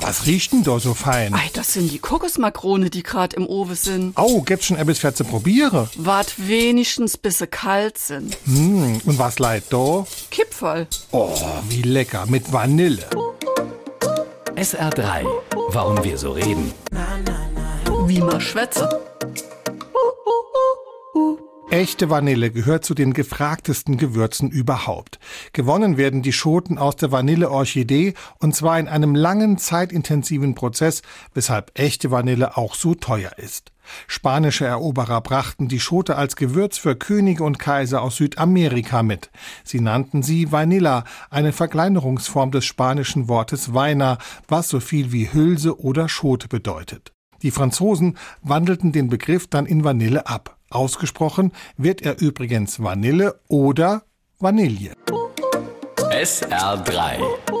Was riecht denn da so fein? Ei, das sind die Kokosmakrone, die grad im Ofen sind. Au, gibt's schon etwas für zu probieren? Wart wenigstens bis sie kalt sind. Hm, und was leid da? Kipferl. Oh, wie lecker, mit Vanille. SR3. Warum wir so reden. Wie man schwätze. Echte Vanille gehört zu den gefragtesten Gewürzen überhaupt. Gewonnen werden die Schoten aus der Vanilleorchidee und zwar in einem langen, zeitintensiven Prozess, weshalb echte Vanille auch so teuer ist. Spanische Eroberer brachten die Schote als Gewürz für Könige und Kaiser aus Südamerika mit. Sie nannten sie Vanilla, eine Verkleinerungsform des spanischen Wortes Vaina, was so viel wie Hülse oder Schote bedeutet. Die Franzosen wandelten den Begriff dann in Vanille ab. Ausgesprochen wird er übrigens Vanille oder Vanille. SR3.